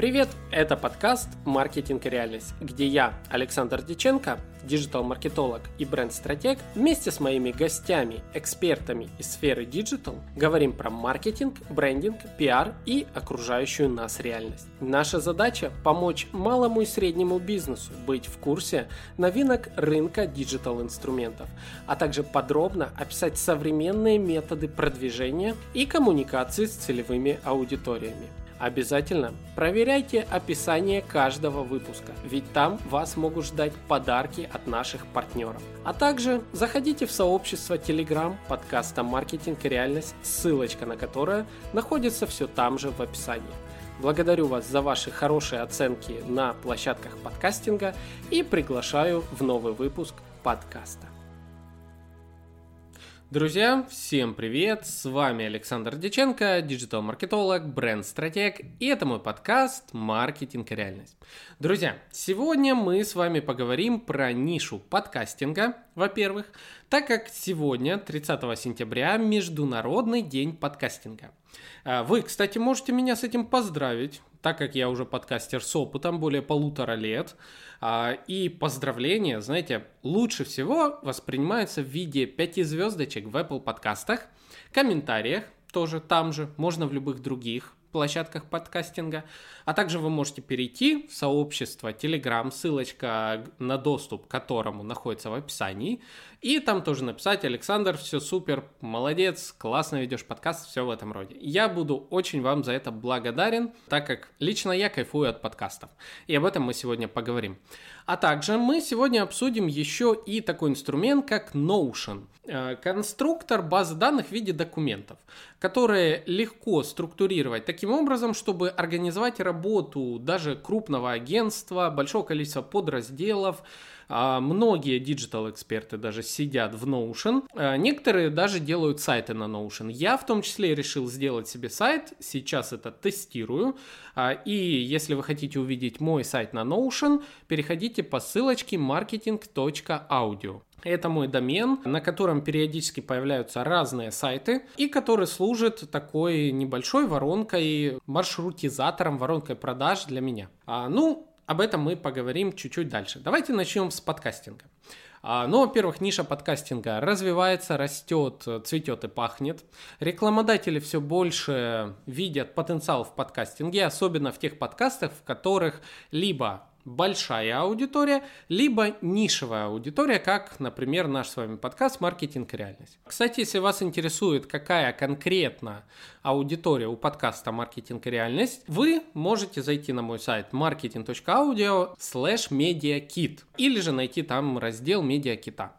Привет! Это подкаст «Маркетинг и реальность», где я, Александр Диченко, диджитал-маркетолог и бренд-стратег, вместе с моими гостями, экспертами из сферы диджитал, говорим про маркетинг, брендинг, пиар и окружающую нас реальность. Наша задача – помочь малому и среднему бизнесу быть в курсе новинок рынка диджитал-инструментов, а также подробно описать современные методы продвижения и коммуникации с целевыми аудиториями. Обязательно проверяйте описание каждого выпуска, ведь там вас могут ждать подарки от наших партнеров. А также заходите в сообщество Telegram подкаста «Маркетинг и реальность», ссылочка на которое находится все там же в описании. Благодарю вас за ваши хорошие оценки на площадках подкастинга и приглашаю в новый выпуск подкаста. Друзья, всем привет! С вами Александр Диченко, диджитал-маркетолог, бренд-стратег, и это мой подкаст «Маркетинг и реальность». Друзья, сегодня мы с вами поговорим про нишу подкастинга, во-первых, так как сегодня, 30 сентября, Международный день подкастинга. А, вы, кстати, можете меня с этим поздравить, так как я уже подкастер с опытом более полутора лет. А, и поздравления, знаете, лучше всего воспринимаются в виде 5 звездочек в Apple подкастах, комментариях, тоже там же, можно в любых других площадках подкастинга. А также вы можете перейти в сообщество Telegram, ссылочка на доступ к которому находится в описании. И там тоже написать, Александр, все супер, молодец, классно ведешь подкаст, все в этом роде. Я буду очень вам за это благодарен, так как лично я кайфую от подкастов. И об этом мы сегодня поговорим. А также мы сегодня обсудим еще и такой инструмент, как Notion. Э, конструктор базы данных в виде документов, которые легко структурировать таким образом, чтобы организовать работу даже крупного агентства, большого количества подразделов, многие диджитал-эксперты даже сидят в Notion. А, некоторые даже делают сайты на Notion. Я в том числе решил сделать себе сайт. Сейчас это тестирую. А, и если вы хотите увидеть мой сайт на Notion, переходите по ссылочке marketing.audio. Это мой домен, на котором периодически появляются разные сайты и который служит такой небольшой воронкой, маршрутизатором, воронкой продаж для меня. А, ну, об этом мы поговорим чуть-чуть дальше. Давайте начнем с подкастинга. А, ну, во-первых, ниша подкастинга развивается, растет, цветет и пахнет. Рекламодатели все больше видят потенциал в подкастинге, особенно в тех подкастах, в которых либо большая аудитория, либо нишевая аудитория, как, например, наш с вами подкаст «Маркетинг и реальность». Кстати, если вас интересует, какая конкретно аудитория у подкаста «Маркетинг и реальность», вы можете зайти на мой сайт marketing.audio slash mediakit или же найти там раздел «Медиакита».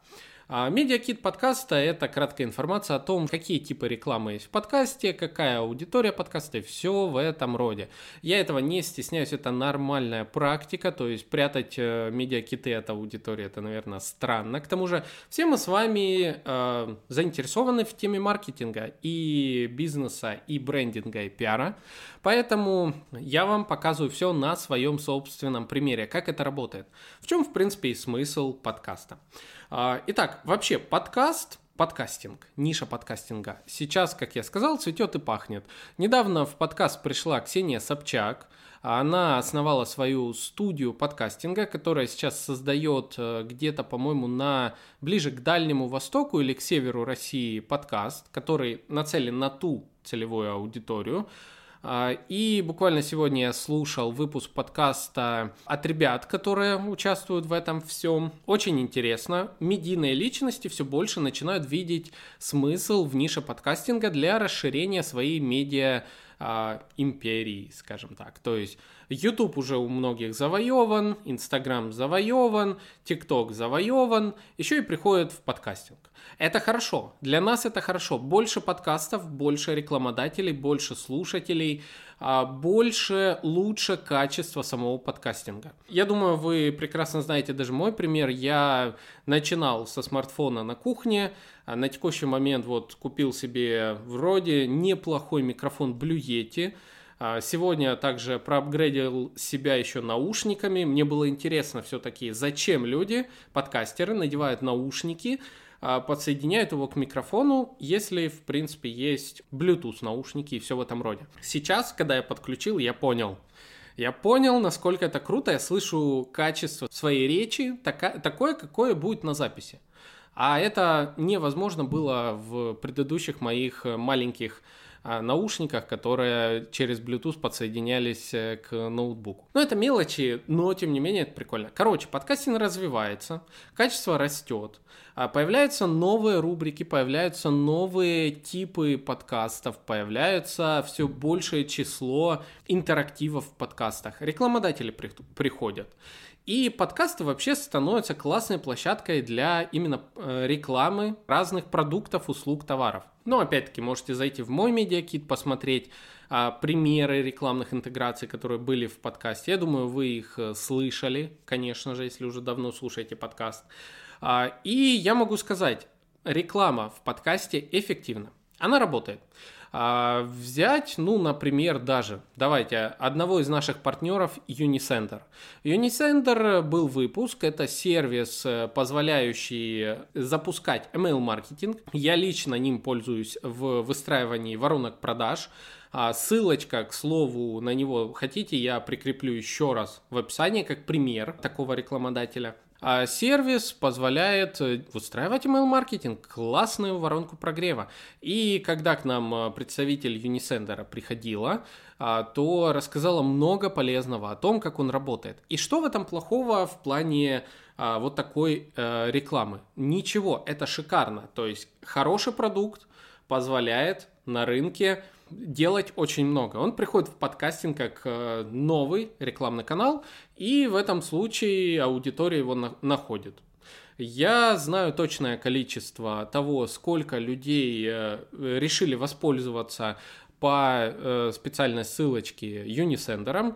А медиакит подкаста – это краткая информация о том, какие типы рекламы есть в подкасте, какая аудитория подкаста и все в этом роде. Я этого не стесняюсь, это нормальная практика, то есть прятать э, медиакиты от аудитории – это, наверное, странно. К тому же все мы с вами э, заинтересованы в теме маркетинга и бизнеса, и брендинга, и пиара, поэтому я вам показываю все на своем собственном примере, как это работает. В чем, в принципе, и смысл подкаста. А, итак, вообще подкаст, подкастинг, ниша подкастинга. Сейчас, как я сказал, цветет и пахнет. Недавно в подкаст пришла Ксения Собчак. Она основала свою студию подкастинга, которая сейчас создает э, где-то, по-моему, на ближе к Дальнему Востоку или к северу России подкаст, который нацелен на ту целевую аудиторию. А, и буквально сегодня я слушал выпуск подкаста от ребят, которые участвуют в этом всем. Очень интересно. Медийные личности все больше начинают видеть смысл в нише подкастинга для расширения своей медиа а, империи, скажем так. То есть YouTube уже у многих завоеван, Instagram завоеван, TikTok завоеван, еще и приходит в подкастинг. Это хорошо, для нас это хорошо. Больше подкастов, больше рекламодателей, больше слушателей, а, больше, лучше качество самого подкастинга. Я думаю, вы прекрасно знаете даже мой пример. Я начинал со смартфона на кухне, а на текущий момент вот купил себе вроде неплохой микрофон Blue Yeti, Сегодня также проапгрейдил себя еще наушниками. Мне было интересно все-таки, зачем люди, подкастеры, надевают наушники, а, подсоединяют его к микрофону, если, в принципе, есть Bluetooth наушники и все в этом роде. Сейчас, когда я подключил, я понял, Я понял, насколько это круто. Я слышу качество своей речи такое, какое будет на записи. А это невозможно было в предыдущих моих маленьких а, наушниках, которые через Bluetooth подсоединялись э, к ноутбуку. Но это мелочи, но тем не менее это прикольно. Короче, подкастинг развивается, качество растет, а, появляются новые рубрики, появляются новые типы подкастов, появляется все большее число интерактивов в подкастах. Рекламодатели при, приходят. И подкасты вообще становятся классной площадкой для именно э, рекламы разных продуктов, услуг, товаров. Но опять-таки можете зайти в мой медиакит, посмотреть а, примеры рекламных интеграций, которые были в подкасте. Я думаю, вы их э, слышали, конечно же, если уже давно слушаете подкаст. А, и я могу сказать, реклама в подкасте эффективна. Она работает. А, взять, ну, например, даже, давайте, одного из наших партнеров Unicenter. Unicenter был выпуск, это сервис, э, позволяющий запускать email-маркетинг. Я лично ним пользуюсь в выстраивании воронок продаж. А ссылочка, к слову, на него хотите, я прикреплю еще раз в описании, как пример такого рекламодателя. А сервис позволяет э, устраивать email-маркетинг, классную воронку прогрева. И когда к нам э, представитель Unisender приходила, а, то рассказала много полезного о том, как он работает. И что в этом плохого в плане а, вот такой э, рекламы? Ничего, это шикарно. То есть хороший продукт позволяет на рынке делать очень много. Он приходит в подкастинг как э, новый рекламный канал, и в этом случае аудитория его на- находит. Я знаю точное количество того, сколько людей э, решили воспользоваться по э, специальной ссылочке Unisender,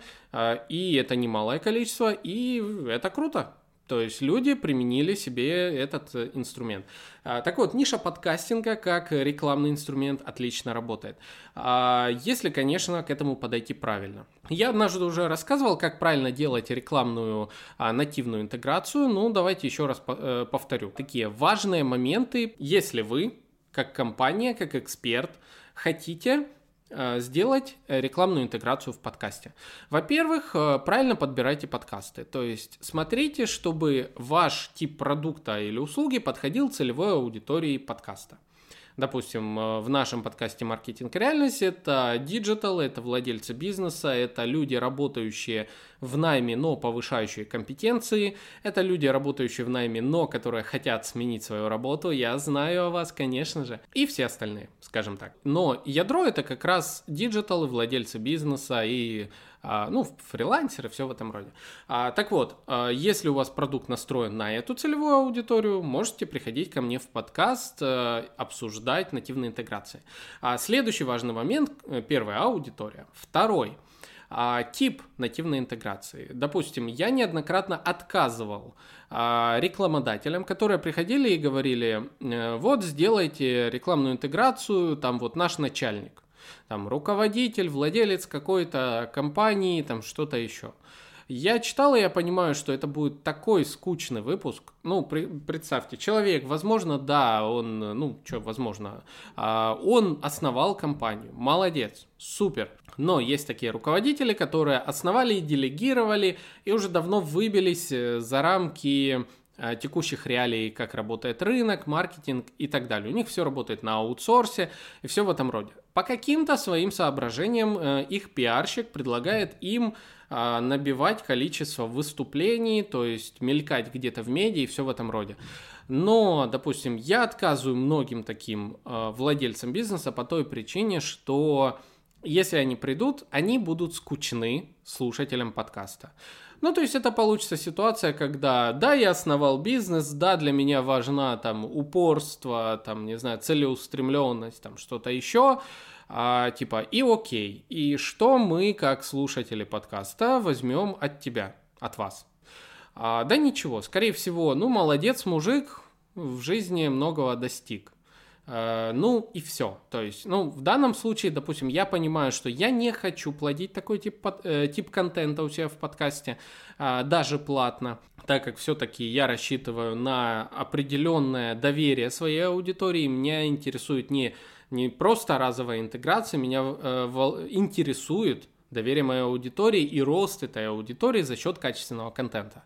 и это немалое количество, и это круто. То есть люди применили себе этот э, инструмент. А, так вот, ниша подкастинга как рекламный инструмент отлично работает. А, если, конечно, к этому подойти правильно. Я однажды уже рассказывал, как правильно делать рекламную а, нативную интеграцию. Ну, давайте еще раз э, повторю. Такие важные моменты, если вы, как компания, как эксперт, хотите сделать э, рекламную интеграцию в подкасте. Во-первых, э, правильно подбирайте подкасты. То есть смотрите, чтобы ваш тип продукта или услуги подходил целевой аудитории подкаста. Допустим, э, в нашем подкасте «Маркетинг и реальность» это диджитал, это владельцы бизнеса, это люди, работающие в найме, но повышающие компетенции, это люди, работающие в найме, но которые хотят сменить свою работу, я знаю о вас, конечно же, и все остальные, скажем так. Но ядро это как раз диджитал, владельцы бизнеса и ну, фрилансеры, все в этом роде. А, так вот, а, если у вас продукт настроен на эту целевую аудиторию, можете приходить ко мне в подкаст, э, обсуждать нативные интеграции. Следующий важный момент, э, первая аудитория. Второй, тип нативной интеграции. Допустим, я неоднократно отказывал рекламодателям, которые приходили и говорили, э, вот сделайте рекламную интеграцию, там вот наш начальник там руководитель, владелец какой-то компании, там что-то еще. Я читал, и я понимаю, что это будет такой скучный выпуск. Ну, при, представьте, человек, возможно, да, он, ну, что, возможно, а, он основал компанию. Молодец, супер. Но есть такие руководители, которые основали и делегировали, и уже давно выбились э, за рамки Э, текущих реалий, как работает рынок, маркетинг и так далее. У них все работает на аутсорсе и все в этом роде. По каким-то своим соображениям э, их пиарщик предлагает им э, набивать количество выступлений, то есть мелькать где-то в медиа и все в этом роде. Но, допустим, я отказываю многим таким владельцам бизнеса по той причине, что если они придут, они будут скучны слушателям подкаста. Ну, то есть это получится ситуация, когда, да, я основал бизнес, да, для меня важна там упорство, там, не знаю, целеустремленность, там что-то еще, а, типа, и окей, и что мы, как слушатели подкаста, возьмем от тебя, от вас? А, да ничего, скорее всего, ну, молодец, мужик, в жизни многого достиг. Э, ну и все. То есть, ну, в данном случае, допустим, я понимаю, что я не хочу плодить такой тип, э, тип контента у себя в подкасте, э, даже платно, так как все-таки я рассчитываю на определенное доверие своей аудитории. Меня интересует не, не просто разовая интеграция, меня интересует доверие моей аудитории и рост этой аудитории за счет качественного контента.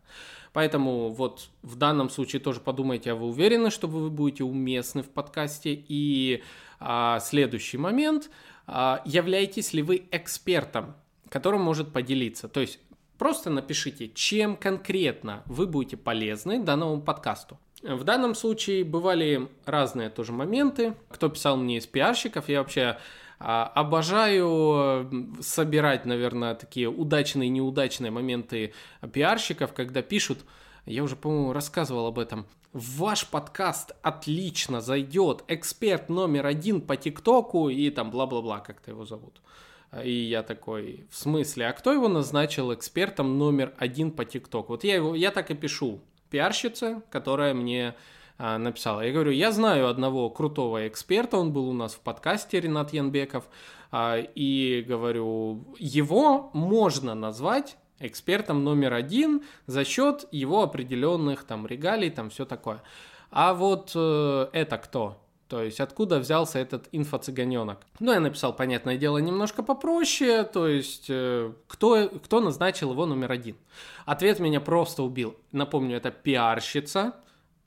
Поэтому вот в данном случае тоже подумайте, а вы уверены, что вы будете уместны в подкасте? И а, следующий момент, а, являетесь ли вы экспертом, которым может поделиться? То есть просто напишите, чем конкретно вы будете полезны данному подкасту. В данном случае бывали разные тоже моменты. Кто писал мне из пиарщиков, я вообще обожаю собирать, наверное, такие удачные неудачные моменты пиарщиков, когда пишут, я уже, по-моему, рассказывал об этом, ваш подкаст отлично зайдет, эксперт номер один по ТикТоку и там бла-бла-бла, как-то его зовут. И я такой, в смысле, а кто его назначил экспертом номер один по ТикТоку? Вот я, его, я так и пишу, пиарщица, которая мне а, написала. Я говорю, я знаю одного крутого эксперта, он был у нас в подкасте, Ренат Янбеков, а, и говорю, его можно назвать экспертом номер один за счет его определенных там регалий, там все такое. А вот э, это кто? То есть откуда взялся этот инфо-цыганенок? Ну, я написал, понятное дело, немножко попроще, то есть э, кто, кто назначил его номер один? Ответ меня просто убил. Напомню, это пиарщица,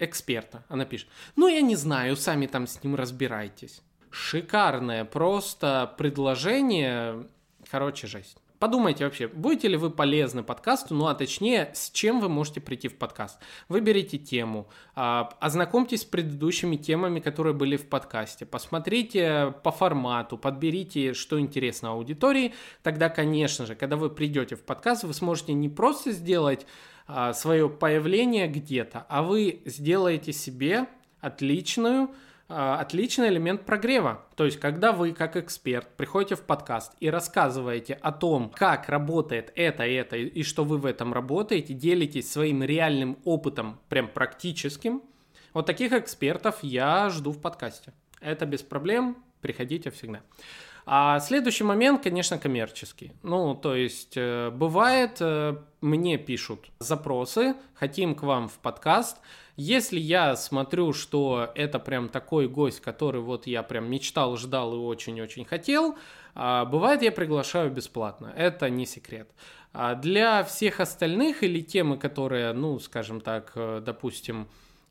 эксперта. Она пишет, ну я не знаю, сами там с ним разбирайтесь. Шикарное просто предложение, короче, жесть. Подумайте вообще, будете ли вы полезны подкасту, ну а точнее, с чем вы можете прийти в подкаст. Выберите тему, а, ознакомьтесь с предыдущими темами, которые были в подкасте, посмотрите по формату, подберите, что интересно аудитории. Тогда, конечно же, когда вы придете в подкаст, вы сможете не просто сделать свое появление где-то, а вы сделаете себе отличную а, отличный элемент прогрева. То есть, когда вы как эксперт приходите в подкаст и рассказываете о том, как работает это, это и что вы в этом работаете, делитесь своим реальным опытом, прям практическим, вот таких экспертов я жду в подкасте. Это без проблем, приходите всегда. А следующий момент, конечно, коммерческий. Ну, то есть, э, бывает, э, мне пишут запросы, хотим к вам в подкаст. Если я смотрю, что это прям такой гость, который вот я прям мечтал, ждал и очень-очень хотел, а, бывает, я приглашаю бесплатно. Это не секрет. А для всех остальных или темы, которые, ну, скажем так, э, допустим,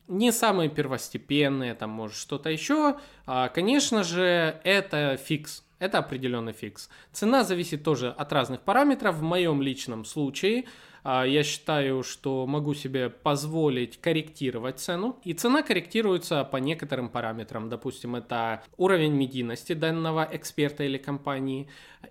не самые первостепенные, там, может, что-то еще, а, конечно же, это фикс. Это определенный фикс. Цена зависит тоже от разных параметров. В моем личном случае а, я считаю, что могу себе позволить корректировать цену. И цена корректируется по некоторым параметрам. Допустим, это уровень медийности данного эксперта или компании,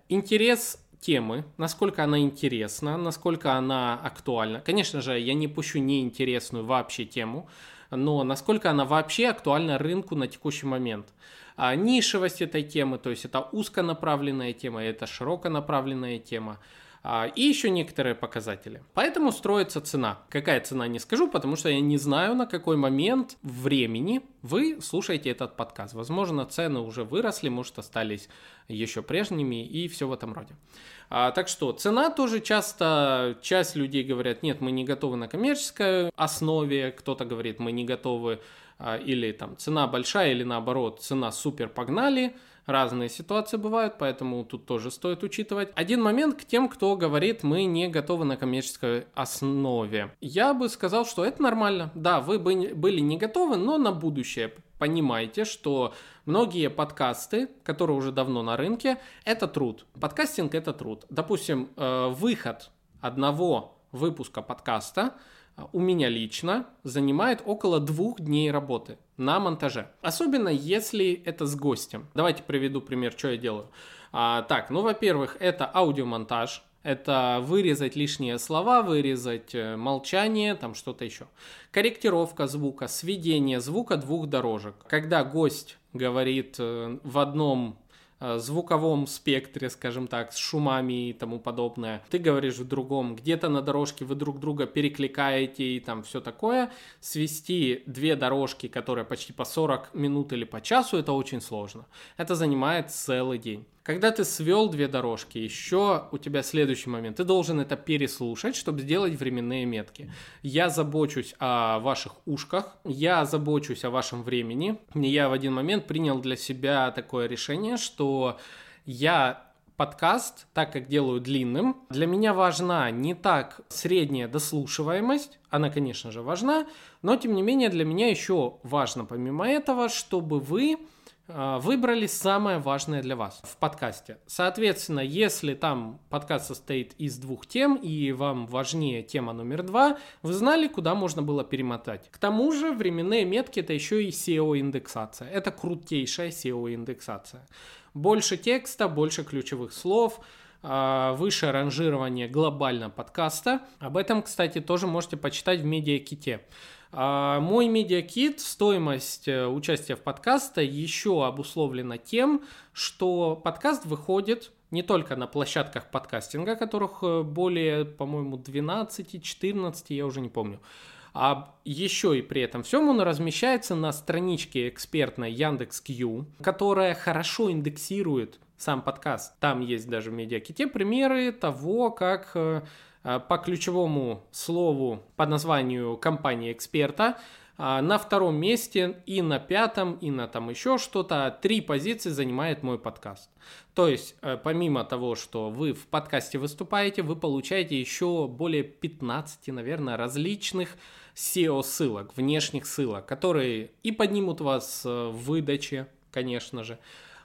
интерес темы, насколько она интересна, насколько она актуальна. Конечно же, я не пущу неинтересную вообще тему, но насколько она вообще актуальна рынку на текущий момент а, нишевость этой темы, то есть это узконаправленная тема, это широконаправленная тема, а, и еще некоторые показатели. Поэтому строится цена. Какая цена, не скажу, потому что я не знаю, на какой момент времени вы слушаете этот подкаст. Возможно, цены уже выросли, может, остались еще прежними и все в этом роде. А, так что цена тоже часто, часть людей говорят, нет, мы не готовы на коммерческой основе, кто-то говорит, мы не готовы или там цена большая, или наоборот, цена супер погнали. Разные ситуации бывают, поэтому тут тоже стоит учитывать. Один момент к тем, кто говорит, мы не готовы на коммерческой основе. Я бы сказал, что это нормально. Да, вы бы были не готовы, но на будущее понимайте, что многие подкасты, которые уже давно на рынке, это труд. Подкастинг это труд. Допустим, э, выход одного выпуска подкаста – у меня лично занимает около двух дней работы на монтаже. Особенно если это с гостем. Давайте приведу пример, что я делаю. А, так, ну, во-первых, это аудиомонтаж. Это вырезать лишние слова, вырезать э, молчание, там что-то еще. Корректировка звука, сведение звука двух дорожек. Когда гость говорит э, в одном звуковом спектре, скажем так, с шумами и тому подобное. Ты говоришь в другом, где-то на дорожке вы друг друга перекликаете и там все такое. Свести две дорожки, которые почти по 40 минут или по часу, это очень сложно. Это занимает целый день. Когда ты свел две дорожки, еще у тебя следующий момент. Ты должен это переслушать, чтобы сделать временные метки. Я забочусь о ваших ушках, я забочусь о вашем времени. Я в один момент принял для себя такое решение, что я подкаст, так как делаю длинным, для меня важна не так средняя дослушиваемость, она, конечно же, важна, но, тем не менее, для меня еще важно, помимо этого, чтобы вы выбрали самое важное для вас в подкасте. Соответственно, если там подкаст состоит из двух тем, и вам важнее тема номер два, вы знали, куда можно было перемотать. К тому же, временные метки это еще и SEO-индексация. Это крутейшая SEO-индексация. Больше текста, больше ключевых слов, а, выше ранжирование глобально подкаста. Об этом, кстати, тоже можете почитать в медиаките. А, мой медиакит, стоимость э, участия в подкасте еще обусловлена тем, что подкаст выходит не только на площадках подкастинга, которых э, более, по-моему, 12-14, я уже не помню, а еще и при этом всем он размещается на страничке экспертной Яндекс.Кью, которая хорошо индексирует сам подкаст. Там есть даже в медиаките примеры того, как э, по ключевому слову под названию компании эксперта. А, на втором месте и на пятом, и на там еще что-то, три позиции занимает мой подкаст. То есть, э, помимо того, что вы в подкасте выступаете, вы получаете еще более 15, наверное, различных SEO-ссылок, внешних ссылок, которые и поднимут вас э, в выдаче, конечно же,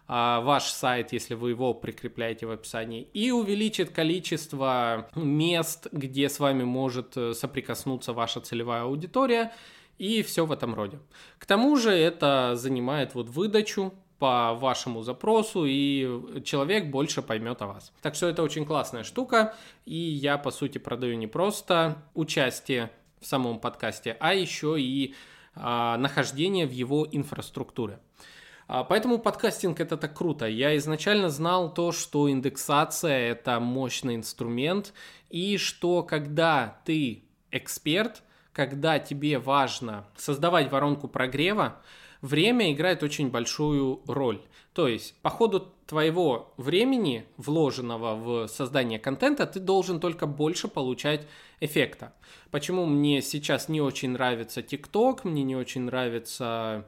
ваш сайт, если вы его прикрепляете в описании, и увеличит количество мест, где с вами может э, соприкоснуться ваша целевая аудитория, и все в этом роде. К тому же это занимает вот выдачу по вашему запросу, и человек больше поймет о вас. Так что это очень классная штука, и я, по сути, продаю не просто участие в самом подкасте, а еще и а, нахождение в его инфраструктуре. А, поэтому подкастинг это так круто. Я изначально знал то, что индексация это мощный инструмент, и что когда ты эксперт, когда тебе важно создавать воронку прогрева, время играет очень большую роль. То есть, по ходу твоего времени, вложенного в создание контента, ты должен только больше получать эффекта. Почему мне сейчас не очень нравится TikTok, мне не очень нравится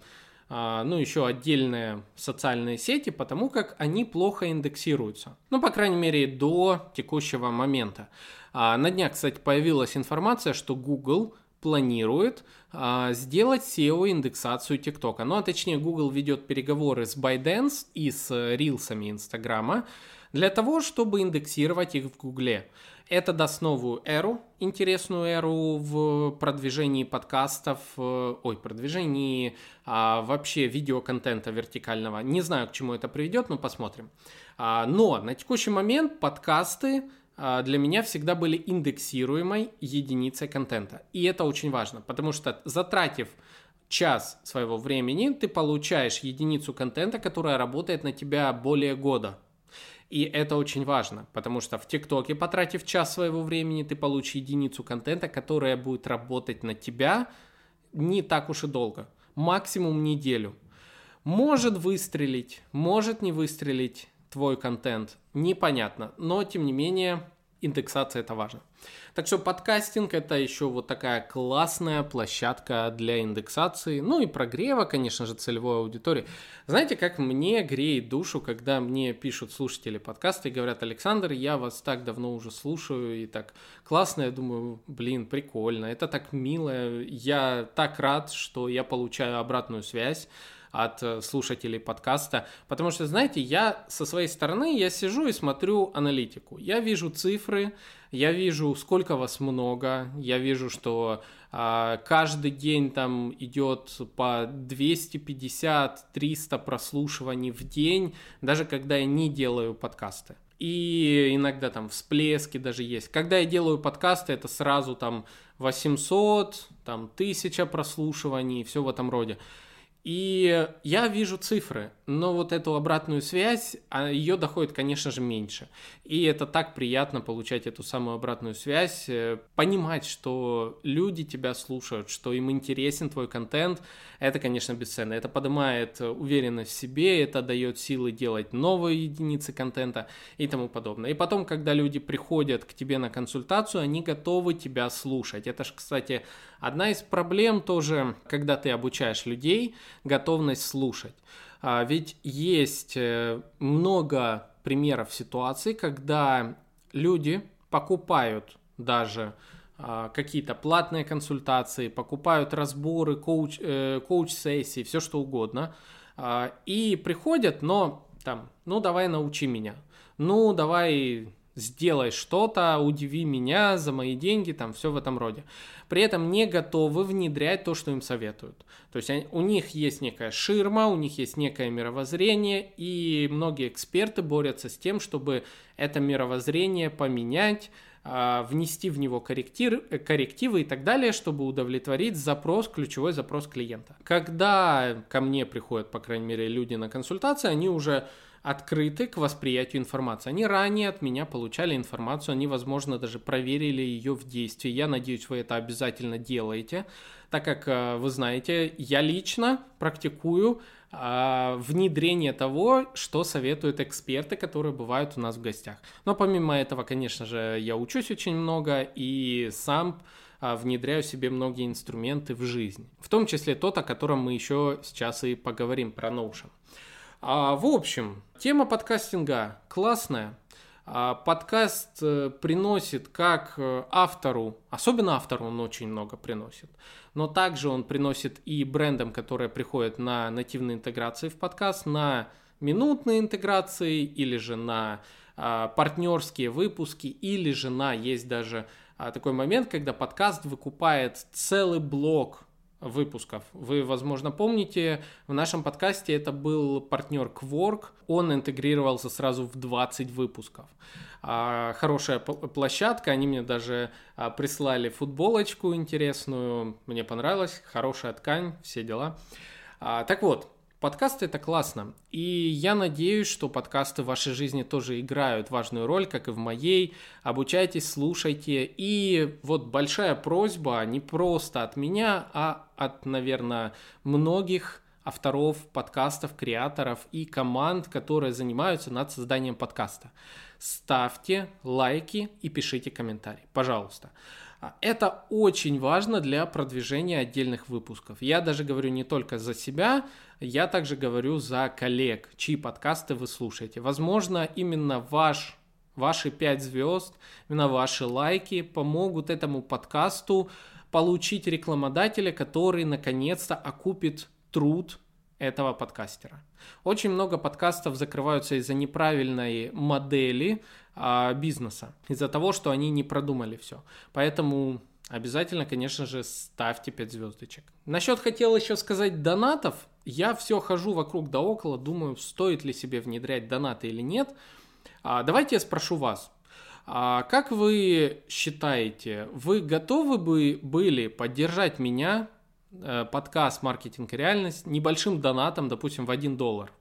ну, еще отдельные социальные сети, потому как они плохо индексируются. Ну, по крайней мере, до текущего момента. А, на днях, кстати, появилась информация, что Google планирует а, сделать SEO-индексацию ТикТока. Ну, а точнее, Google ведет переговоры с ByteDance и с рилсами Инстаграма для того, чтобы индексировать их в Гугле. Это даст новую эру, интересную эру в продвижении подкастов, э, ой, продвижении а, вообще видеоконтента вертикального. Не знаю, к чему это приведет, но посмотрим. А, но на текущий момент подкасты а, для меня всегда были индексируемой единицей контента. И это очень важно, потому что затратив час своего времени, ты получаешь единицу контента, которая работает на тебя более года. И это очень важно, потому что в ТикТоке, потратив час своего времени, ты получишь единицу контента, которая будет работать на тебя не так уж и долго. Максимум неделю. Может выстрелить, может не выстрелить твой контент, непонятно. Но, тем не менее, индексация это важно. Так что подкастинг это еще вот такая классная площадка для индексации, ну и прогрева, конечно же, целевой аудитории. Знаете, как мне греет душу, когда мне пишут слушатели подкаста и говорят, Александр, я вас так давно уже слушаю и так классно, я думаю, блин, прикольно, это так мило, я так рад, что я получаю обратную связь от э, слушателей подкаста. Потому что, знаете, я со своей стороны, я сижу и смотрю аналитику. Я вижу цифры, я вижу, сколько вас много, я вижу, что а, каждый день там идет по 250-300 прослушиваний в день, даже когда я не делаю подкасты. И иногда там всплески даже есть. Когда я делаю подкасты, это сразу там 800, там 1000 прослушиваний, все в этом роде. И я вижу цифры, но вот эту обратную связь, а ее доходит, конечно же, меньше. И это так приятно получать эту самую обратную связь, э, понимать, что люди тебя слушают, что им интересен твой контент, это, конечно, бесценно. Это поднимает уверенность в себе, это дает силы делать новые единицы контента и тому подобное. И потом, когда люди приходят к тебе на консультацию, они готовы тебя слушать. Это же, кстати, одна из проблем тоже, когда ты обучаешь людей, готовность слушать. А, ведь есть э, много примеров ситуаций, когда люди покупают даже а, какие-то платные консультации, покупают разборы, коуч, э, коуч-сессии, все что угодно, а, и приходят, но там, ну давай научи меня, ну давай сделай что-то, удиви меня за мои деньги, там все в этом роде. При этом не готовы внедрять то, что им советуют. То есть они, у них есть некая ширма, у них есть некое мировоззрение, и многие эксперты борются с тем, чтобы это мировоззрение поменять, а, внести в него корректир, коррективы и так далее, чтобы удовлетворить запрос, ключевой запрос клиента. Когда ко мне приходят, по крайней мере, люди на консультации, они уже открыты к восприятию информации. Они ранее от меня получали информацию, они, возможно, даже проверили ее в действии. Я надеюсь, вы это обязательно делаете, так как, э, вы знаете, я лично практикую а, внедрение того, что советуют эксперты, которые бывают у нас в гостях. Но помимо этого, конечно же, я учусь очень много и сам а, внедряю себе многие инструменты в жизнь. В том числе тот, о котором мы еще сейчас и поговорим, про Notion. А, в общем, тема подкастинга классная. А, подкаст э, приносит как э, автору, особенно автору он очень много приносит, но также он приносит и брендам, которые приходят на нативные интеграции в подкаст, на минутные интеграции или же на а, партнерские выпуски, или же на, есть даже а, такой момент, когда подкаст выкупает целый блок выпусков. Вы, возможно, помните, в нашем подкасте это был партнер Quark, он интегрировался сразу в 20 выпусков. А, хорошая площадка, они мне даже а, прислали футболочку интересную, мне понравилось, хорошая ткань, все дела. А, так вот, Подкасты это классно. И я надеюсь, что подкасты в вашей жизни тоже играют важную роль, как и в моей. Обучайтесь, слушайте. И вот большая просьба не просто от меня, а от, наверное, многих авторов подкастов, креаторов и команд, которые занимаются над созданием подкаста. Ставьте лайки и пишите комментарии, пожалуйста. А, это очень важно для продвижения отдельных выпусков. Я даже говорю не только за себя, я также говорю за коллег, чьи подкасты вы слушаете. Возможно, именно ваш ваши 5 звезд, именно ваши лайки помогут этому подкасту получить рекламодателя, который наконец-то окупит труд этого подкастера. Очень много подкастов закрываются из-за неправильной модели а, бизнеса, из-за того, что они не продумали все. Поэтому обязательно, конечно же, ставьте 5 звездочек. Насчет хотел еще сказать донатов. Я все хожу вокруг да около, думаю, стоит ли себе внедрять донаты или нет. А, давайте я спрошу вас. А как вы считаете, вы готовы бы были поддержать меня, э, подкаст «Маркетинг и реальность» небольшим донатом, допустим, в 1 доллар?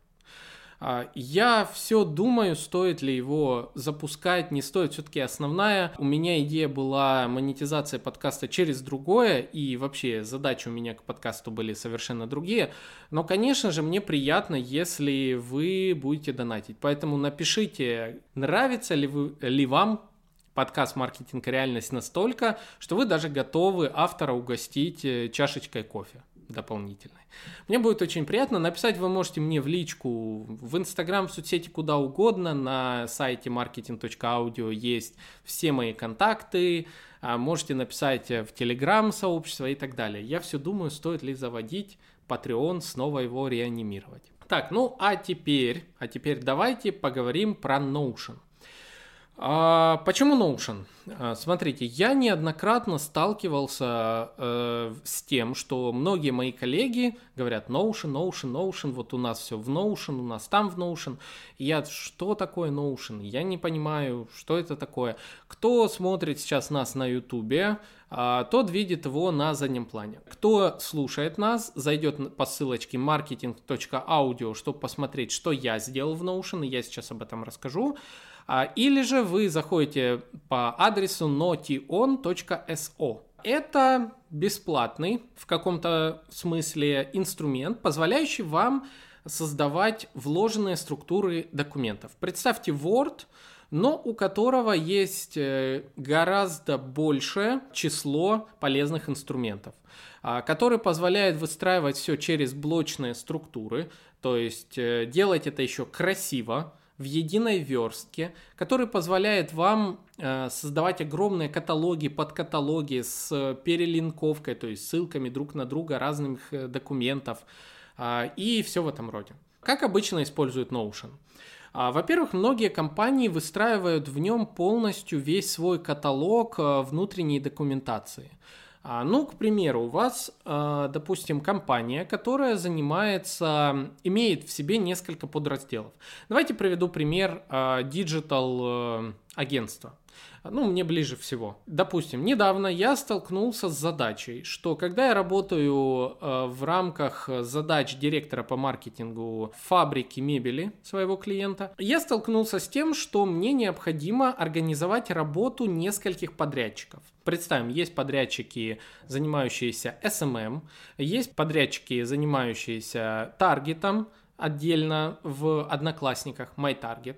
А, я все думаю, стоит ли его запускать, не стоит. Все-таки основная у меня идея была монетизация подкаста через другое, и вообще задачи у меня к подкасту были совершенно другие. Но, конечно же, мне приятно, если вы будете донатить. Поэтому напишите, нравится ли, вы, ли вам подкаст «Маркетинг реальность» настолько, что вы даже готовы автора угостить э, чашечкой кофе дополнительной. Мне будет очень приятно. Написать вы можете мне в личку, в Инстаграм, в соцсети, куда угодно. На сайте marketing.audio есть все мои контакты. А можете написать в Телеграм сообщество и так далее. Я все думаю, стоит ли заводить Patreon, снова его реанимировать. Так, ну а теперь, а теперь давайте поговорим про Notion. А почему Notion? А, смотрите, я неоднократно сталкивался э, с тем, что многие мои коллеги говорят Notion, Notion, Notion, вот у нас все в Notion, у нас там в Notion. И я, что такое Notion? Я не понимаю, что это такое. Кто смотрит сейчас нас на YouTube, а, тот видит его на заднем плане. Кто слушает нас, зайдет по ссылочке marketing.audio, чтобы посмотреть, что я сделал в Notion, и я сейчас об этом расскажу. А, или же вы заходите по адресу notion.so. Это бесплатный в каком-то смысле инструмент, позволяющий вам создавать вложенные структуры документов. Представьте Word, но у которого есть э, гораздо большее число полезных инструментов, а, который позволяет выстраивать все через блочные структуры, то есть э, делать это еще красиво, в единой верстке, который позволяет вам э, создавать огромные каталоги, подкаталоги с перелинковкой, то есть ссылками друг на друга разных э, документов э, и все в этом роде. Как обычно используют Notion? А, во-первых, многие компании выстраивают в нем полностью весь свой каталог э, внутренней документации. А, ну, к примеру, у вас, а, допустим, компания, которая занимается, имеет в себе несколько подразделов. Давайте приведу пример диджитал э, агентства ну, мне ближе всего. Допустим, недавно я столкнулся с задачей, что когда я работаю э, в рамках задач директора по маркетингу фабрики мебели своего клиента, я столкнулся с тем, что мне необходимо организовать работу нескольких подрядчиков. Представим, есть подрядчики, занимающиеся SMM, есть подрядчики, занимающиеся таргетом, отдельно в Одноклассниках, MyTarget.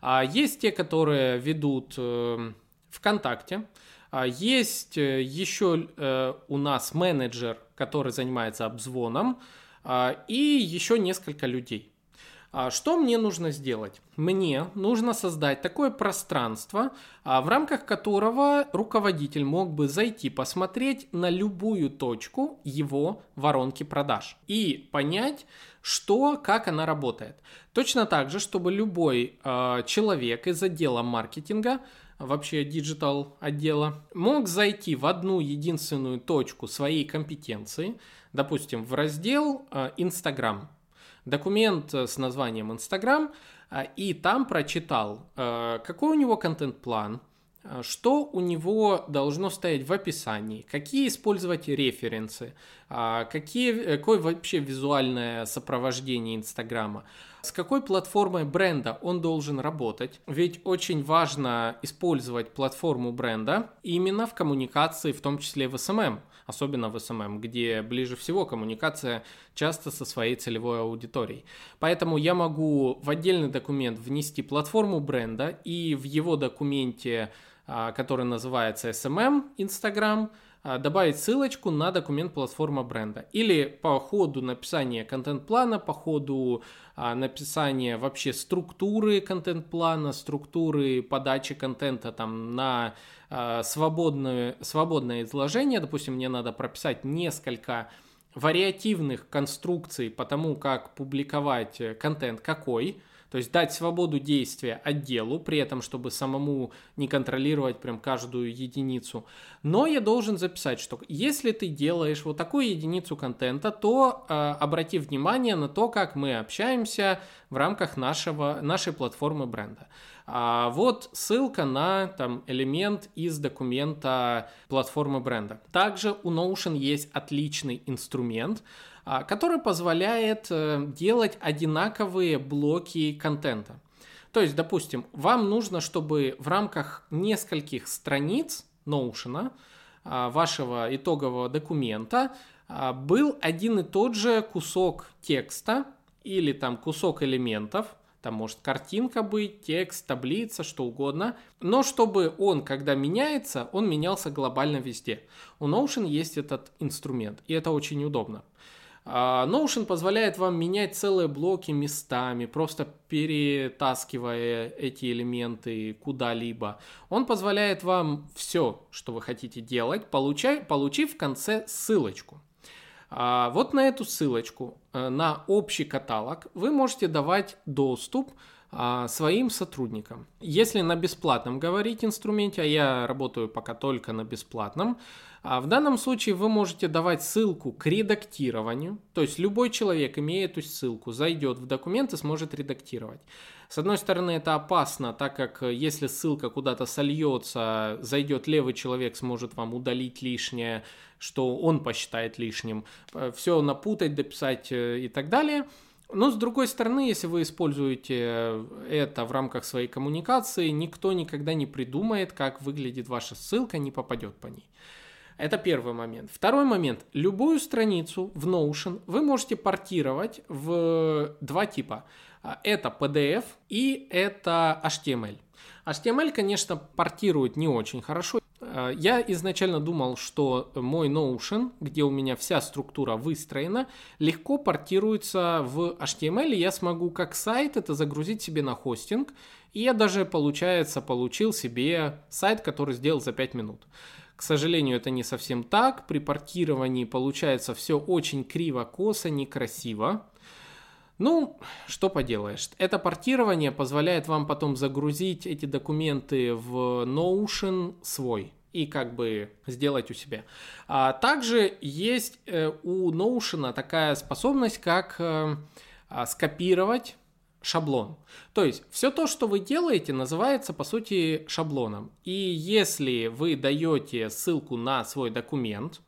А есть те, которые ведут э, ВКонтакте. А есть э, еще э, у нас менеджер, который занимается обзвоном, а, и еще несколько людей. А что мне нужно сделать? Мне нужно создать такое пространство, в рамках которого руководитель мог бы зайти посмотреть на любую точку его воронки продаж и понять, что, как она работает. Точно так же, чтобы любой человек из отдела маркетинга вообще digital отдела, мог зайти в одну единственную точку своей компетенции, допустим, в раздел э, Инстаграм, документ с названием Инстаграм, э, и там прочитал, э, какой у него контент-план, что у него должно стоять в описании, какие использовать референсы, какие, какое вообще визуальное сопровождение Инстаграма, с какой платформой бренда он должен работать? Ведь очень важно использовать платформу бренда именно в коммуникации, в том числе в SMM, особенно в SMM, где ближе всего коммуникация часто со своей целевой аудиторией. Поэтому я могу в отдельный документ внести платформу бренда и в его документе, а, который называется SMM Instagram, а, добавить ссылочку на документ платформа бренда. Или по ходу написания контент-плана, по ходу а, написания вообще структуры контент-плана, структуры подачи контента там на свободное, свободное изложение. Допустим, мне надо прописать несколько вариативных конструкций по тому, как публиковать контент какой, то есть дать свободу действия отделу, при этом, чтобы самому не контролировать прям каждую единицу. Но я должен записать, что если ты делаешь вот такую единицу контента, то э, обрати внимание на то, как мы общаемся в рамках нашего, нашей платформы бренда. А вот ссылка на там, элемент из документа платформы бренда. Также у Notion есть отличный инструмент, который позволяет э, делать одинаковые блоки контента. То есть, допустим, вам нужно, чтобы в рамках нескольких страниц Notion, а, вашего итогового документа, а, был один и тот же кусок текста или там кусок элементов, там может картинка быть, текст, таблица, что угодно. Но чтобы он, когда меняется, он менялся глобально везде. У Notion есть этот инструмент, и это очень удобно. А, Notion позволяет вам менять целые блоки местами, просто перетаскивая эти элементы куда-либо. Он позволяет вам все, что вы хотите делать, получай, получив в конце ссылочку. А, вот на эту ссылочку, э, на общий каталог, вы можете давать доступ а, своим сотрудникам. Если на бесплатном говорить инструменте, а я работаю пока только на бесплатном, а в данном случае вы можете давать ссылку к редактированию, то есть любой человек, имея эту ссылку, зайдет в документ и сможет редактировать. С одной стороны, это опасно, так как э, если ссылка куда-то сольется, зайдет левый человек, сможет вам удалить лишнее, что он посчитает лишним, э, все напутать, дописать э, и так далее. Но с другой стороны, если вы используете это в рамках своей коммуникации, никто никогда не придумает, как выглядит ваша ссылка, не попадет по ней. Это первый момент. Второй момент. Любую страницу в Notion вы можете портировать в два типа. Это PDF и это HTML. HTML, конечно, портирует не очень хорошо. Э, я изначально думал, что мой Notion, где у меня вся структура выстроена, легко портируется в HTML, и я смогу как сайт это загрузить себе на хостинг, и я даже, получается, получил себе сайт, который сделал за 5 минут. К сожалению, это не совсем так. При портировании получается все очень криво, косо, некрасиво. Ну, что поделаешь. Это портирование позволяет вам потом загрузить эти документы в Notion свой и как бы сделать у себя. А также есть э, у Notion такая способность, как э, а, скопировать шаблон. То есть все то, что вы делаете, называется по сути шаблоном. И если вы даете ссылку на свой документ,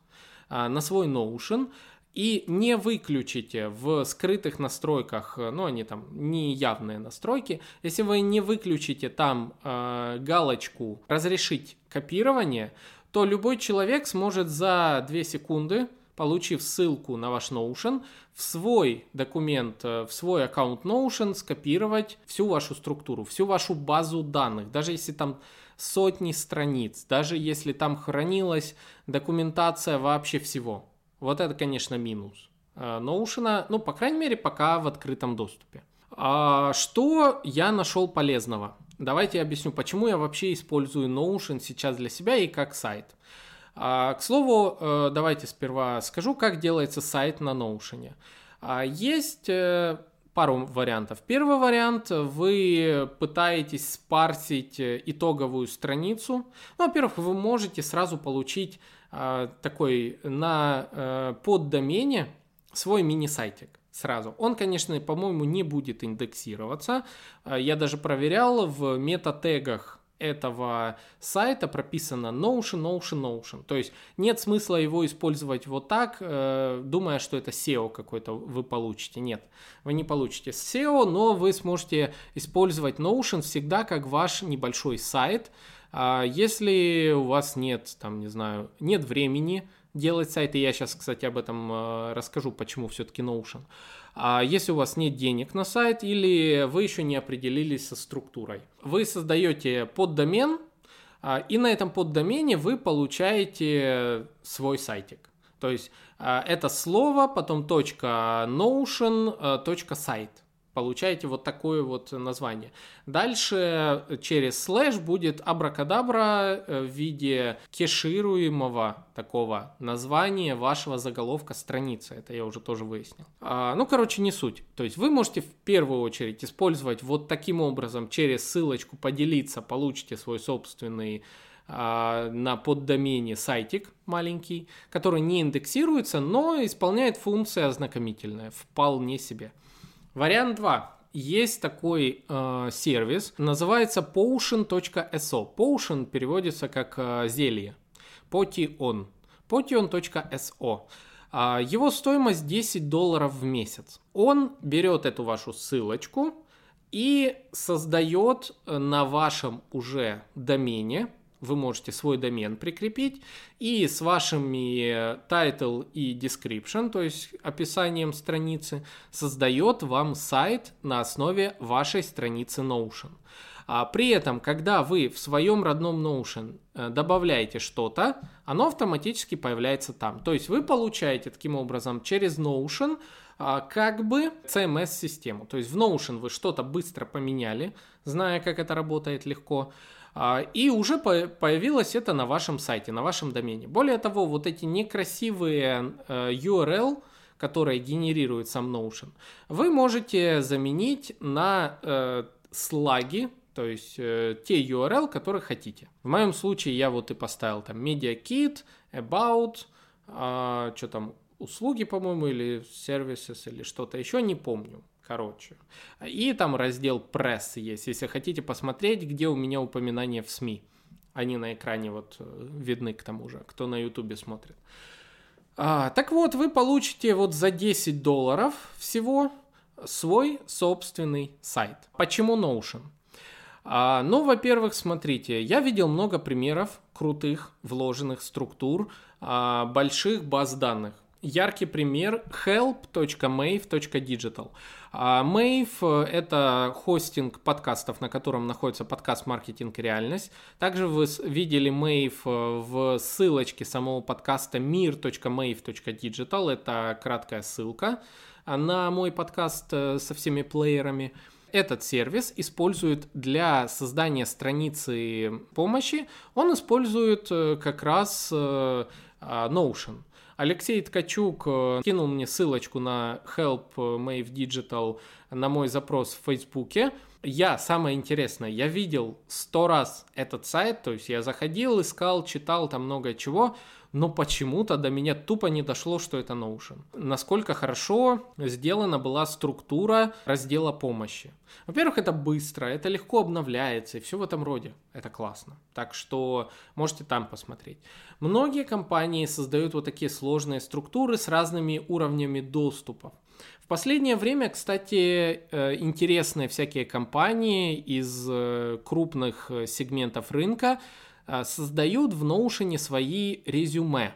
а, на свой Notion, и не выключите в скрытых настройках, ну они там не явные настройки, если вы не выключите там э, галочку «Разрешить копирование», то любой человек сможет за 2 секунды, получив ссылку на ваш Notion, в свой документ, э, в свой аккаунт Notion скопировать всю вашу структуру, всю вашу базу данных, даже если там сотни страниц, даже если там хранилась документация вообще всего. Вот это, конечно, минус Notion, ну, по крайней мере, пока в открытом доступе. А что я нашел полезного? Давайте я объясню, почему я вообще использую Notion сейчас для себя и как сайт. А, к слову, э, давайте сперва скажу, как делается сайт на Notion. А, есть э, пару вариантов. Первый вариант, вы пытаетесь спарсить э, итоговую страницу. Ну, во-первых, вы можете сразу получить такой на поддомене свой мини-сайтик сразу. Он, конечно, по-моему, не будет индексироваться. Я даже проверял в мета-тегах этого сайта прописано Notion, Notion, Notion. То есть нет смысла его использовать вот так, э, думая, что это SEO какой-то вы получите. Нет, вы не получите SEO, но вы сможете использовать Notion всегда как ваш небольшой сайт. А если у вас нет, там, не знаю, нет времени делать сайты, я сейчас, кстати, об этом э, расскажу, почему все-таки Notion. Если у вас нет денег на сайт или вы еще не определились со структурой, вы создаете поддомен, а, и на этом поддомене вы получаете свой сайтик. То есть а, это слово, потом точка .notion, а, точка .site получаете вот такое вот название. Дальше через слэш будет абракадабра э, в виде кешируемого такого названия вашего заголовка страницы. Это я уже тоже выяснил. А, ну, короче, не суть. То есть вы можете в первую очередь использовать вот таким образом через ссылочку поделиться, получите свой собственный а, на поддомене сайтик маленький, который не индексируется, но исполняет функции ознакомительные вполне себе. Вариант 2. Есть такой э, сервис, называется potion.so. Potion переводится как э, зелье. Potion. Potion.so. Э, его стоимость 10 долларов в месяц. Он берет эту вашу ссылочку и создает на вашем уже домене вы можете свой домен прикрепить и с вашими title и description, то есть описанием страницы, создает вам сайт на основе вашей страницы Notion. А при этом, когда вы в своем родном Notion э, добавляете что-то, оно автоматически появляется там. То есть вы получаете таким образом через Notion как бы CMS-систему. То есть в Notion вы что-то быстро поменяли, зная, как это работает легко. А, и уже появилось это на вашем сайте, на вашем домене. Более того, вот эти некрасивые э, URL, которые генерирует сам Notion, вы можете заменить на э, слаги, то есть э, те URL, которые хотите. В моем случае я вот и поставил там MediaKit, About, э, что там, услуги, по-моему, или Services, или что-то еще, не помню короче. И там раздел пресс есть, если хотите посмотреть, где у меня упоминания в СМИ. Они на экране вот э, видны к тому же, кто на ютубе смотрит. А, так вот, вы получите вот за 10 долларов всего свой собственный сайт. Почему Notion? А, ну, во-первых, смотрите, я видел много примеров крутых вложенных структур, а, больших баз данных. Яркий пример help.mave.digital. А Mave — это хостинг подкастов, на котором находится подкаст «Маркетинг и реальность». Также вы видели Mave э, в ссылочке самого подкаста mir.mave.digital. Это краткая ссылка на мой подкаст э, со всеми плеерами. Этот сервис использует для создания страницы помощи, он использует э, как раз Notion. Алексей Ткачук э, кинул мне ссылочку на Help Mave Digital на мой запрос в Фейсбуке. Я, самое интересное, я видел сто раз этот сайт, то есть я заходил, искал, читал там много чего, но почему-то до меня тупо не дошло, что это Notion. Насколько хорошо сделана была структура раздела помощи. Во-первых, это быстро, это легко обновляется и все в этом роде. Это классно. Так что можете там посмотреть. Многие компании создают вот такие сложные структуры с разными уровнями доступа. В последнее время, кстати, э, интересные всякие компании из э, крупных э, сегментов рынка Э, создают в Notion свои резюме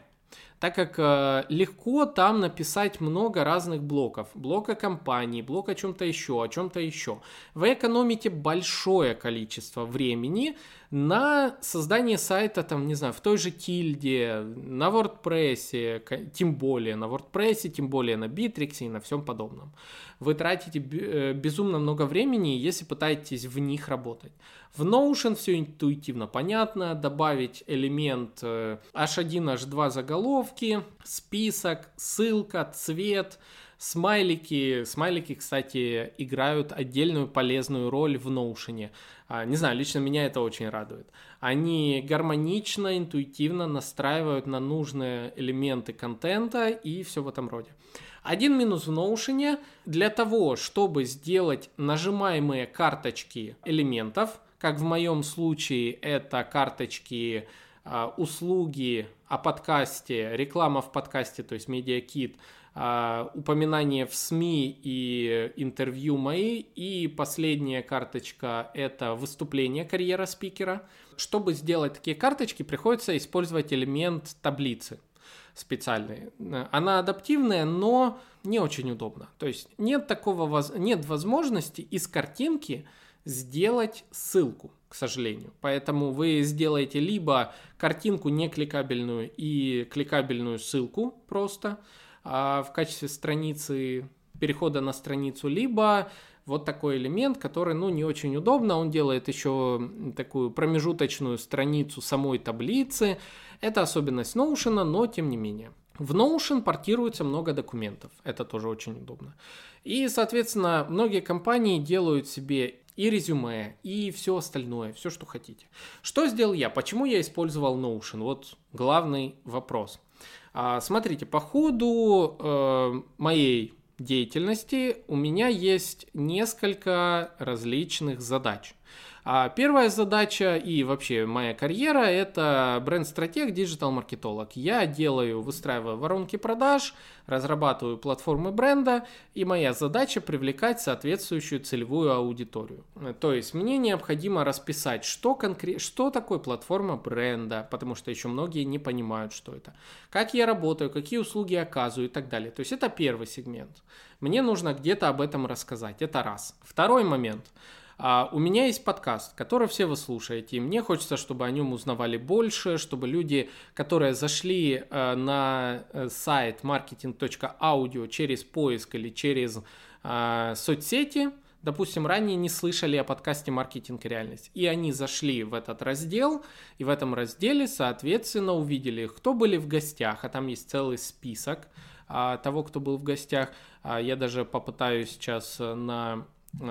так как легко там написать много разных блоков. Блок о компании, блок о чем-то еще, о чем-то еще. Вы экономите большое количество времени на создание сайта, там, не знаю, в той же Тильде, на WordPress, тем более на WordPress, тем более на Bittrex и на всем подобном. Вы тратите э, безумно много времени, если пытаетесь в них работать. В Notion все интуитивно понятно, добавить элемент H1, э, H2 заголовки, список, ссылка, цвет, Смайлики, смайлики, кстати, играют отдельную полезную роль в Notion. А, не знаю, лично меня это очень радует. Они гармонично, интуитивно настраивают на нужные элементы контента и все в этом роде. Один минус в Notion для того, чтобы сделать нажимаемые карточки элементов, как в моем случае это карточки а, услуги о подкасте, реклама в подкасте, то есть медиакит, а, упоминание в СМИ и интервью мои. И последняя карточка – это выступление карьера спикера. Чтобы сделать такие карточки, приходится использовать элемент таблицы специальной. Она адаптивная, но не очень удобно. То есть нет такого нет возможности из картинки сделать ссылку, к сожалению. Поэтому вы сделаете либо картинку не кликабельную и кликабельную ссылку просто а в качестве страницы перехода на страницу, либо вот такой элемент, который, ну, не очень удобно, он делает еще такую промежуточную страницу самой таблицы. Это особенность Notion, но тем не менее. В Notion портируется много документов, это тоже очень удобно. И, соответственно, многие компании делают себе и резюме, и все остальное, все, что хотите. Что сделал я? Почему я использовал Notion? Вот главный вопрос. А, смотрите, по ходу э, моей деятельности у меня есть несколько различных задач. А первая задача и вообще моя карьера – это бренд-стратег, диджитал-маркетолог. Я делаю, выстраиваю воронки продаж, разрабатываю платформы бренда, и моя задача – привлекать соответствующую целевую аудиторию. То есть мне необходимо расписать, что, конкрет... что такое платформа бренда, потому что еще многие не понимают, что это. Как я работаю, какие услуги оказываю и так далее. То есть это первый сегмент. Мне нужно где-то об этом рассказать. Это раз. Второй момент – а у меня есть подкаст, который все вы слушаете, и мне хочется, чтобы о нем узнавали больше, чтобы люди, которые зашли э, на э, сайт marketing.audio через поиск или через э, соцсети, допустим, ранее не слышали о подкасте «Маркетинг и реальность», и они зашли в этот раздел, и в этом разделе, соответственно, увидели, кто были в гостях, а там есть целый список а, того, кто был в гостях. А, я даже попытаюсь сейчас на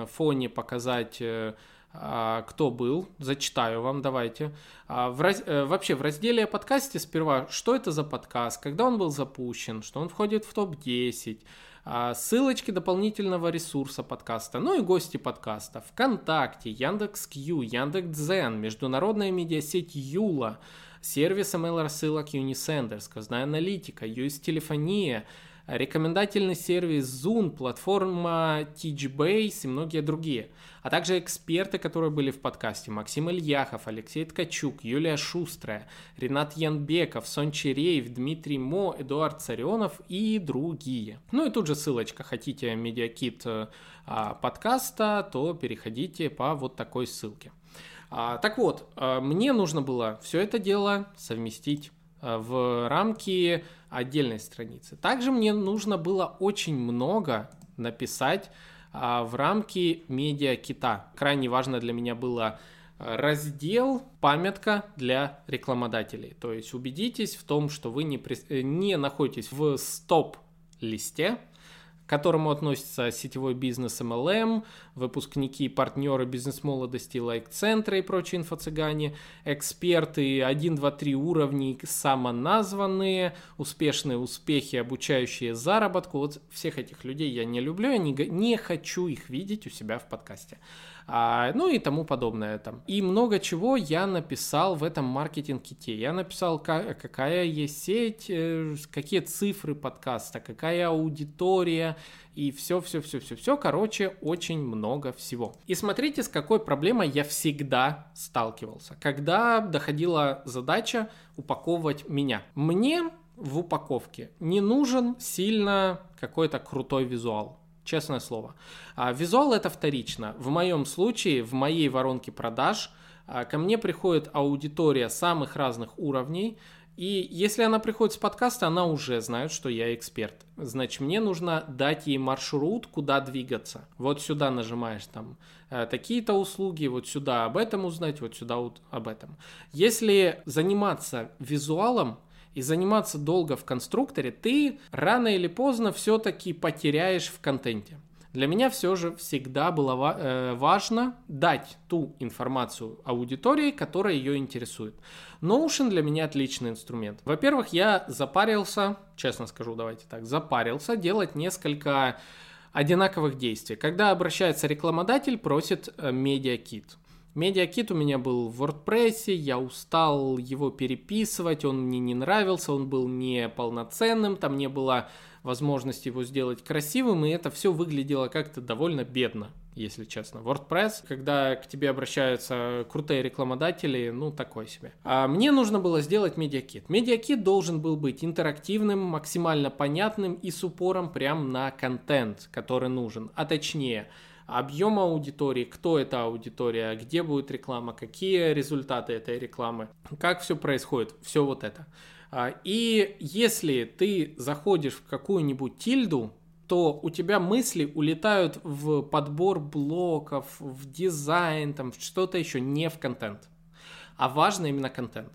фоне показать э, а, кто был, зачитаю вам, давайте. А, в раз... Э, вообще в разделе о подкасте сперва, что это за подкаст, когда он был запущен, что он входит в топ-10, а, ссылочки дополнительного ресурса подкаста, ну и гости подкаста, ВКонтакте, Яндекс.Кью, Яндекс.Дзен, международная медиасеть Юла, сервис email рассылок Unisender, сказная аналитика, US-телефония, рекомендательный сервис Zoom, платформа Teachbase и многие другие. А также эксперты, которые были в подкасте. Максим Ильяхов, Алексей Ткачук, Юлия Шустрая, Ренат Янбеков, Сон Череев, Дмитрий Мо, Эдуард Царионов и другие. Ну и тут же ссылочка, хотите медиакит э, а, подкаста, то переходите по вот такой ссылке. А, так вот, а, мне нужно было все это дело совместить в рамки отдельной страницы. Также мне нужно было очень много написать в рамки медиа кита. Крайне важно для меня было раздел памятка для рекламодателей. То есть убедитесь в том, что вы не, не находитесь в стоп-листе, к которому относятся сетевой бизнес MLM, выпускники и партнеры бизнес-молодости, лайк-центра и прочие инфо-цыгане, эксперты 1, 2, 3 уровней самоназванные, успешные успехи, обучающие заработку. Вот всех этих людей я не люблю, я не, не хочу их видеть у себя в подкасте а, ну и тому подобное там. И много чего я написал в этом маркетинг-ките. Я написал, как, какая есть сеть, э, какие цифры подкаста, какая аудитория, и все, все, все, все, все, короче, очень много всего. И смотрите, с какой проблемой я всегда сталкивался, когда доходила задача упаковывать меня. Мне в упаковке не нужен сильно какой-то крутой визуал честное слово. А, визуал это вторично. В моем случае, в моей воронке продаж, а, ко мне приходит аудитория самых разных уровней, и если она приходит с подкаста, она уже знает, что я эксперт. Значит, мне нужно дать ей маршрут, куда двигаться. Вот сюда нажимаешь там э, такие-то услуги, вот сюда об этом узнать, вот сюда вот об этом. Если заниматься визуалом, и заниматься долго в конструкторе, ты рано или поздно все-таки потеряешь в контенте. Для меня все же всегда было э, важно дать ту информацию аудитории, которая ее интересует. Notion для меня отличный инструмент. Во-первых, я запарился, честно скажу, давайте так, запарился делать несколько одинаковых действий. Когда обращается рекламодатель, просит э, медиакит. Медиакит у меня был в WordPress, я устал его переписывать, он мне не нравился, он был неполноценным, там не было возможности его сделать красивым, и это все выглядело как-то довольно бедно, если честно. WordPress, когда к тебе обращаются крутые рекламодатели, ну, такой себе. А мне нужно было сделать медиакит. Медиакит должен был быть интерактивным, максимально понятным и с упором прям на контент, который нужен, а точнее – объем аудитории, кто эта аудитория, где будет реклама, какие результаты этой рекламы, как все происходит, все вот это. А, и если ты заходишь в какую-нибудь тильду, то у тебя мысли улетают в подбор блоков, в дизайн, там, в что-то еще, не в контент. А важно именно контент.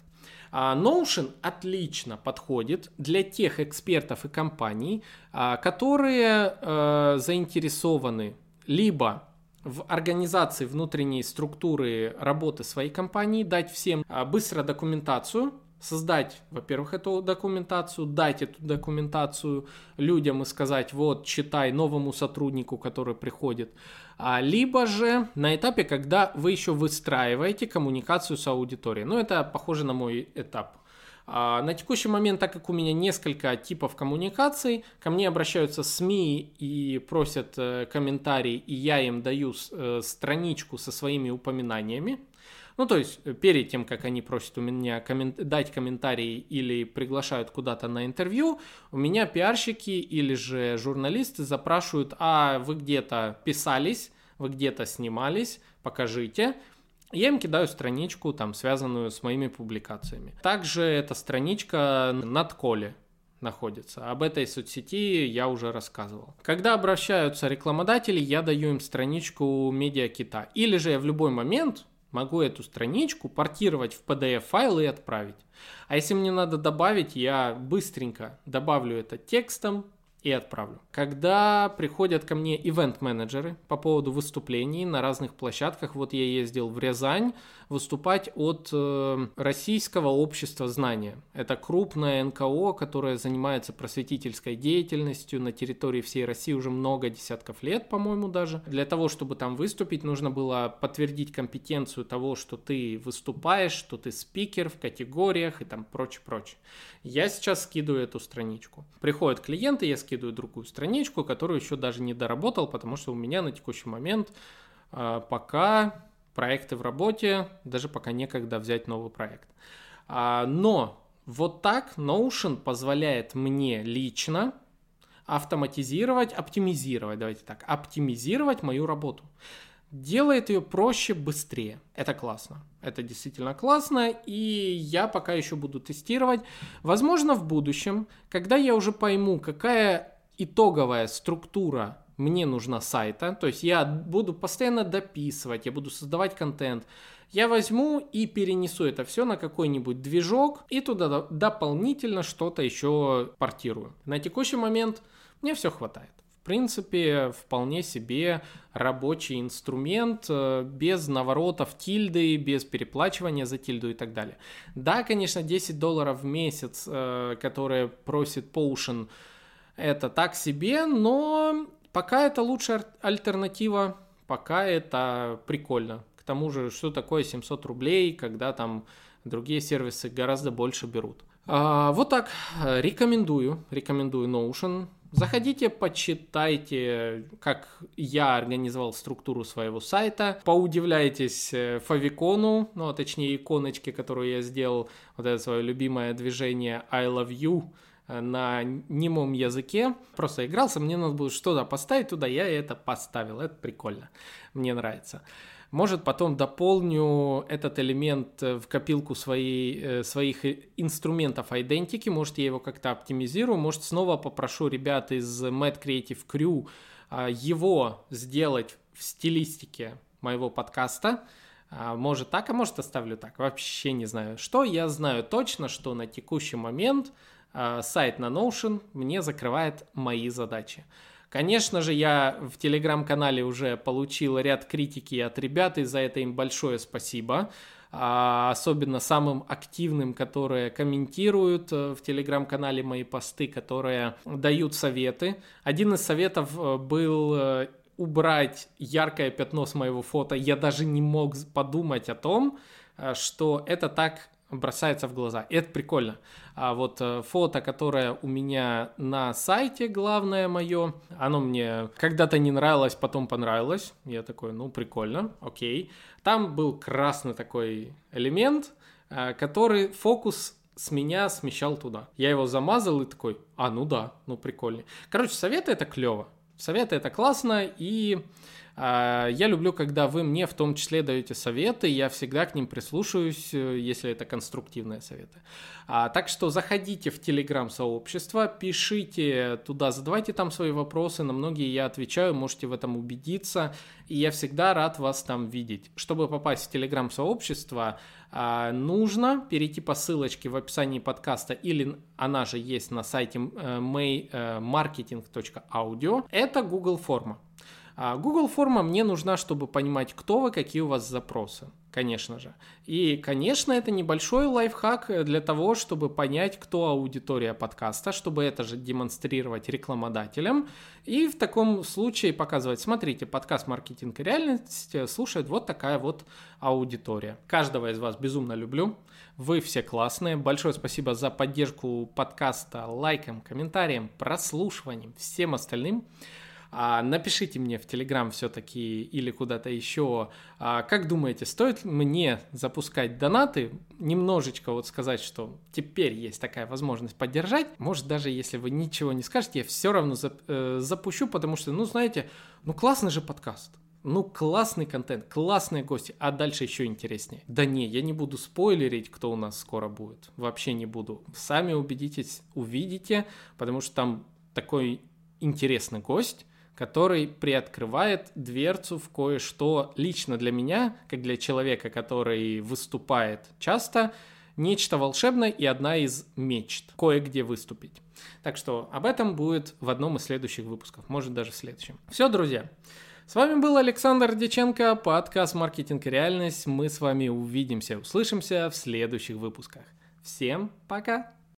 А Notion отлично подходит для тех экспертов и компаний, а, которые э, заинтересованы либо в организации внутренней структуры работы своей компании, дать всем а, быстро документацию, создать, во-первых, эту документацию, дать эту документацию людям и сказать, вот, читай новому сотруднику, который приходит. А, либо же на этапе, когда вы еще выстраиваете коммуникацию с аудиторией. Ну, это похоже на мой этап. А, на текущий момент, так как у меня несколько типов коммуникаций, ко мне обращаются СМИ и просят э, комментарий, и я им даю э, страничку со своими упоминаниями. Ну, то есть, э, перед тем, как они просят у меня коммент... дать комментарий или приглашают куда-то на интервью, у меня пиарщики или же журналисты запрашивают, а вы где-то писались, вы где-то снимались, покажите. Я им кидаю страничку, там, связанную с моими публикациями. Также эта страничка над Коле находится. Об этой соцсети я уже рассказывал. Когда обращаются рекламодатели, я даю им страничку медиакита. Или же я в любой момент могу эту страничку портировать в PDF-файл и отправить. А если мне надо добавить, я быстренько добавлю это текстом, и отправлю. Когда приходят ко мне ивент-менеджеры по поводу выступлений на разных площадках, вот я ездил в Рязань, выступать от э, Российского общества знания. Это крупное НКО, которое занимается просветительской деятельностью на территории всей России уже много десятков лет, по-моему, даже. Для того, чтобы там выступить, нужно было подтвердить компетенцию того, что ты выступаешь, что ты спикер в категориях и там прочее, прочее. Я сейчас скидываю эту страничку. Приходят клиенты, я скидываю другую страничку, которую еще даже не доработал, потому что у меня на текущий момент э, пока проекты в работе, даже пока некогда взять новый проект. А, но вот так Notion позволяет мне лично автоматизировать, оптимизировать, давайте так, оптимизировать мою работу делает ее проще, быстрее. Это классно. Это действительно классно, и я пока еще буду тестировать. Возможно, в будущем, когда я уже пойму, какая итоговая структура мне нужна сайта, то есть я буду постоянно дописывать, я буду создавать контент, я возьму и перенесу это все на какой-нибудь движок и туда дополнительно что-то еще портирую. На текущий момент мне все хватает в принципе, вполне себе рабочий инструмент, э, без наворотов тильды, без переплачивания за тильду и так далее. Да, конечно, 10 долларов в месяц, э, которые просит Potion, это так себе, но пока это лучшая альтернатива, пока это прикольно. К тому же, что такое 700 рублей, когда там другие сервисы гораздо больше берут. А, вот так, рекомендую, рекомендую Notion. Заходите, почитайте, как я организовал структуру своего сайта, поудивляйтесь э, фавикону, ну, а точнее иконочке, которую я сделал, вот это свое любимое движение I love you э, на немом языке. Просто игрался, мне надо было что-то поставить туда, я это поставил, это прикольно, мне нравится. Может, потом дополню этот элемент э, в копилку своей, э, своих инструментов идентики, может, я его как-то оптимизирую, может, снова попрошу ребят из Mad Creative Crew а, его сделать в стилистике моего подкаста. А, может так, а может оставлю так. Вообще не знаю что. Я знаю точно, что на текущий момент сайт на Notion мне закрывает мои задачи. Конечно же, я в телеграм-канале уже получил ряд критики от ребят, и за это им большое спасибо. А, особенно самым активным, которые комментируют э, в телеграм-канале мои посты, которые дают советы. Один из советов э, был э, убрать яркое пятно с моего фото. Я даже не мог подумать о том, что это так бросается в глаза. Это прикольно. А вот э, фото, которое у меня на сайте, главное мое, оно мне когда-то не нравилось, потом понравилось. Я такой, ну, прикольно, окей. Там был красный такой элемент, э, который фокус с меня смещал туда. Я его замазал и такой, а, ну да, ну прикольно. Короче, советы это клево. Советы это классно и я люблю, когда вы мне в том числе даете советы, я всегда к ним прислушаюсь, э, если это конструктивные советы. А, так что заходите в телеграм-сообщество, пишите туда, задавайте там свои вопросы, на многие я отвечаю, можете в этом убедиться, и я всегда рад вас там видеть. Чтобы попасть в телеграм-сообщество, а, нужно перейти по ссылочке в описании подкаста, или она же есть на сайте э, maymarketing.audio, это Google форма. А Google форма мне нужна, чтобы понимать, кто вы, какие у вас запросы, конечно же. И, конечно, это небольшой лайфхак для того, чтобы понять, кто аудитория подкаста, чтобы это же демонстрировать рекламодателям. И в таком случае показывать, смотрите, подкаст «Маркетинг и реальность» слушает вот такая вот аудитория. Каждого из вас безумно люблю. Вы все классные. Большое спасибо за поддержку подкаста лайком, комментарием, прослушиванием, всем остальным. А, напишите мне в Телеграм все-таки или куда-то еще, а, как думаете, стоит мне запускать донаты, немножечко вот сказать, что теперь есть такая возможность поддержать, может даже если вы ничего не скажете, я все равно э, запущу, потому что, ну знаете, ну классный же подкаст. Ну, классный контент, классные гости, а дальше еще интереснее. Да не, я не буду спойлерить, кто у нас скоро будет. Вообще не буду. Сами убедитесь, увидите, потому что там такой интересный гость, который приоткрывает дверцу в кое-что лично для меня, как для человека, который выступает часто, нечто волшебное и одна из мечт кое-где выступить. Так что об этом будет в одном из следующих выпусков, может даже в следующем. Все, друзья. С вами был Александр Деченко, подкаст «Маркетинг и реальность». Мы с вами увидимся, услышимся в следующих выпусках. Всем пока!